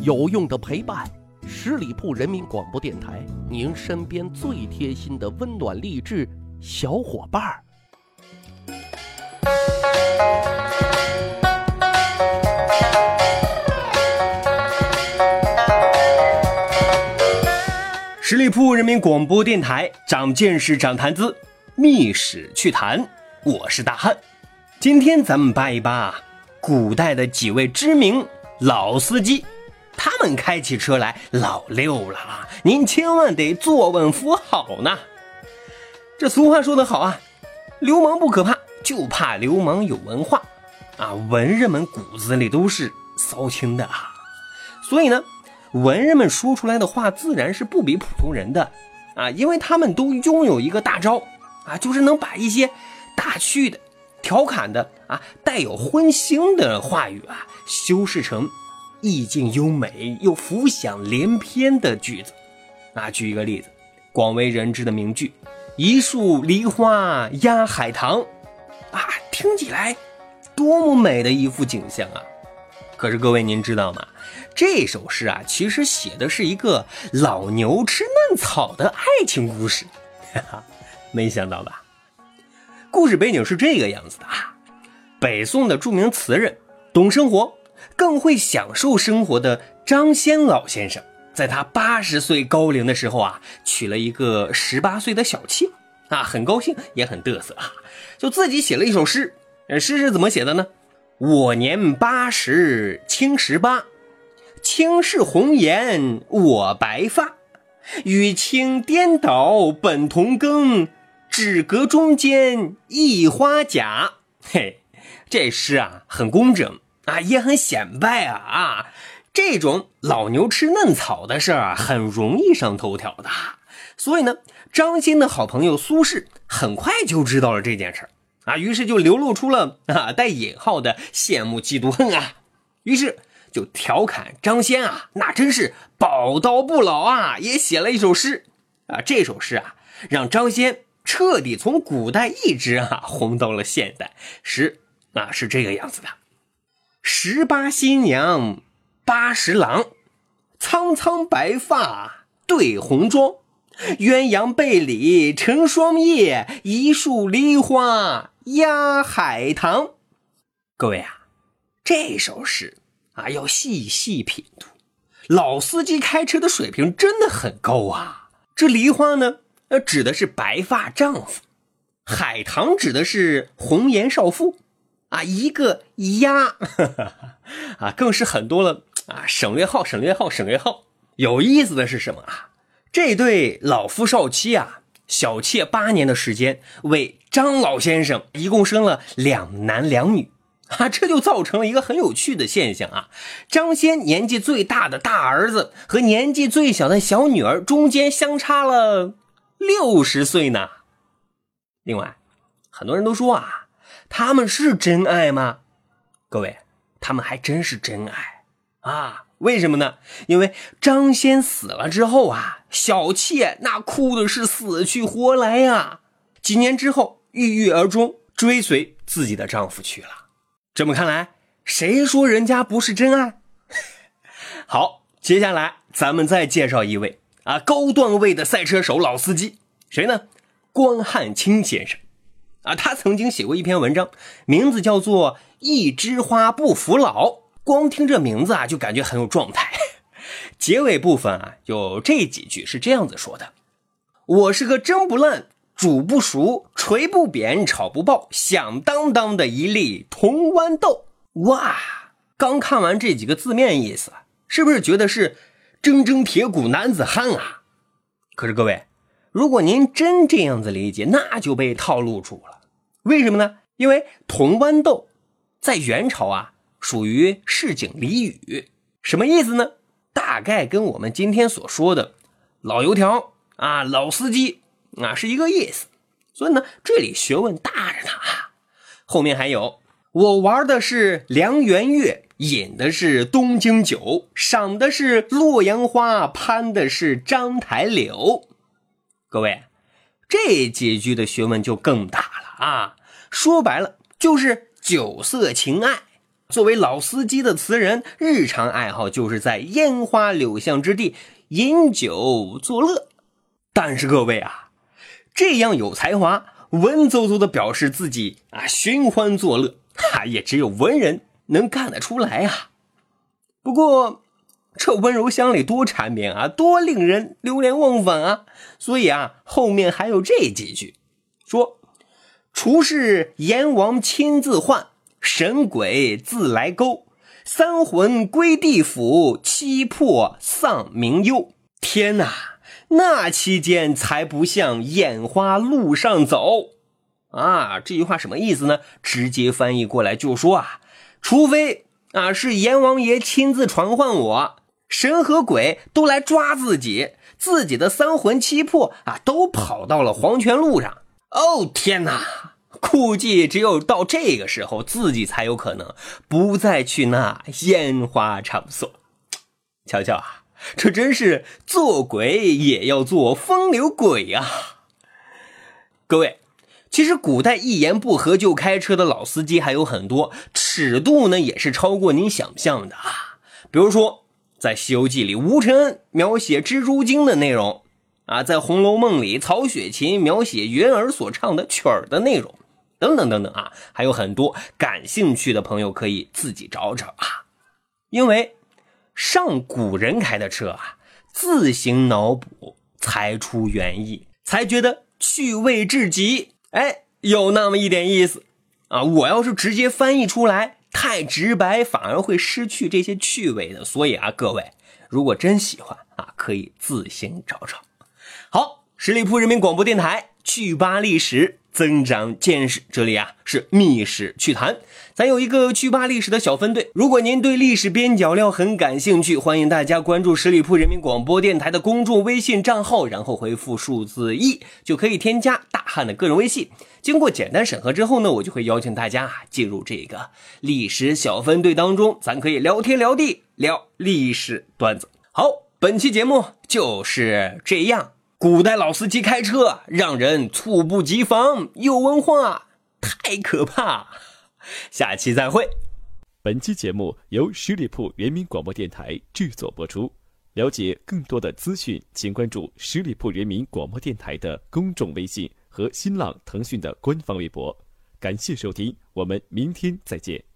有用的陪伴，十里铺人民广播电台，您身边最贴心的温暖励志小伙伴儿。十里铺人民广播电台，长见识，长谈资，密史趣谈。我是大汉，今天咱们扒一扒古代的几位知名老司机。他们开起车来老溜了啊！您千万得坐稳扶好呢。这俗话说得好啊，流氓不可怕，就怕流氓有文化啊！文人们骨子里都是骚情的啊，所以呢，文人们说出来的话自然是不比普通人的啊，因为他们都拥有一个大招啊，就是能把一些打趣的、调侃的啊、带有荤腥的话语啊，修饰成。意境优美又浮想联翩的句子，啊，举一个例子，广为人知的名句“一树梨花压海棠”，啊，听起来多么美的一幅景象啊！可是各位您知道吗？这首诗啊，其实写的是一个老牛吃嫩草的爱情故事，哈哈，没想到吧？故事背景是这个样子的啊，北宋的著名词人，懂生活。更会享受生活的张先老先生，在他八十岁高龄的时候啊，娶了一个十八岁的小妾啊，很高兴也很嘚瑟啊，就自己写了一首诗。诗是怎么写的呢？我年八十青十八，轻是红颜我白发，与卿颠倒本同根，只隔中间一花甲。嘿，这诗啊很工整。啊，也很显摆啊啊！这种老牛吃嫩草的事儿啊，很容易上头条的。所以呢，张骞的好朋友苏轼很快就知道了这件事啊，于是就流露出了啊带引号的羡慕、嫉妒、恨啊，于是就调侃张先啊，那真是宝刀不老啊，也写了一首诗啊。这首诗啊，让张先彻底从古代一直啊红到了现代。诗啊是这个样子的。十八新娘八十郎，苍苍白发对红妆，鸳鸯被里成双夜，一树梨花压海棠。各位啊，这首诗啊要细细品读。老司机开车的水平真的很高啊！这梨花呢，呃，指的是白发丈夫；海棠指的是红颜少妇。啊，一个鸭，啊，更是很多了啊！省略号，省略号，省略号。有意思的是什么啊？这对老夫少妻啊，小妾八年的时间，为张老先生一共生了两男两女啊，这就造成了一个很有趣的现象啊。张先年纪最大的大儿子和年纪最小的小女儿中间相差了六十岁呢。另外，很多人都说啊。他们是真爱吗？各位，他们还真是真爱啊！为什么呢？因为张先死了之后啊，小妾那哭的是死去活来呀。几年之后，郁郁而终，追随自己的丈夫去了。这么看来，谁说人家不是真爱？好，接下来咱们再介绍一位啊，高段位的赛车手老司机，谁呢？关汉卿先生。啊，他曾经写过一篇文章，名字叫做《一枝花不服老》。光听这名字啊，就感觉很有状态。结尾部分啊，有这几句是这样子说的：“我是个蒸不烂、煮不熟、捶不扁、炒不爆、响当当的一粒铜豌豆。”哇，刚看完这几个字面意思，是不是觉得是铮铮铁骨男子汉啊？可是各位，如果您真这样子理解，那就被套路住了。为什么呢？因为铜豌豆在元朝啊，属于市井俚语，什么意思呢？大概跟我们今天所说的老油条啊、老司机啊是一个意思。所以呢，这里学问大着呢啊。后面还有，我玩的是梁元月，饮的是东京酒，赏的是洛阳花，攀的是章台柳。各位，这几句的学问就更大了啊！说白了就是酒色情爱作为老司机的词人，日常爱好就是在烟花柳巷之地饮酒作乐。但是各位啊，这样有才华、文绉绉的表示自己啊寻欢作乐，哈，也只有文人能干得出来啊。不过，这温柔乡里多缠绵啊，多令人流连忘返啊。所以啊，后面还有这几句，说：“厨是阎王亲自唤，神鬼自来勾，三魂归地府，七魄丧冥幽。”天哪！那期间才不像眼花路上走，啊，这句话什么意思呢？直接翻译过来就说啊，除非啊是阎王爷亲自传唤我，神和鬼都来抓自己，自己的三魂七魄啊都跑到了黄泉路上。哦天哪，估计只有到这个时候，自己才有可能不再去那烟花场所。瞧瞧啊！这真是做鬼也要做风流鬼啊！各位，其实古代一言不合就开车的老司机还有很多，尺度呢也是超过您想象的啊。比如说，在《西游记》里，吴承恩描写蜘蛛精的内容啊；在《红楼梦》里，曹雪芹描写云儿所唱的曲儿的内容，等等等等啊，还有很多。感兴趣的朋友可以自己找找啊，因为。上古人开的车啊，自行脑补才出原意，才觉得趣味至极。哎，有那么一点意思啊！我要是直接翻译出来，太直白，反而会失去这些趣味的。所以啊，各位如果真喜欢啊，可以自行找找。好，十里铺人民广播电台去吧历史。增长见识，这里啊是密史趣谈，咱有一个趣吧历史的小分队。如果您对历史边角料很感兴趣，欢迎大家关注十里铺人民广播电台的公众微信账号，然后回复数字一就可以添加大汉的个人微信。经过简单审核之后呢，我就会邀请大家啊进入这个历史小分队当中，咱可以聊天聊地聊历史段子。好，本期节目就是这样。古代老司机开车让人猝不及防，有文化太可怕。下期再会。本期节目由十里铺人民广播电台制作播出。了解更多的资讯，请关注十里铺人民广播电台的公众微信和新浪、腾讯的官方微博。感谢收听，我们明天再见。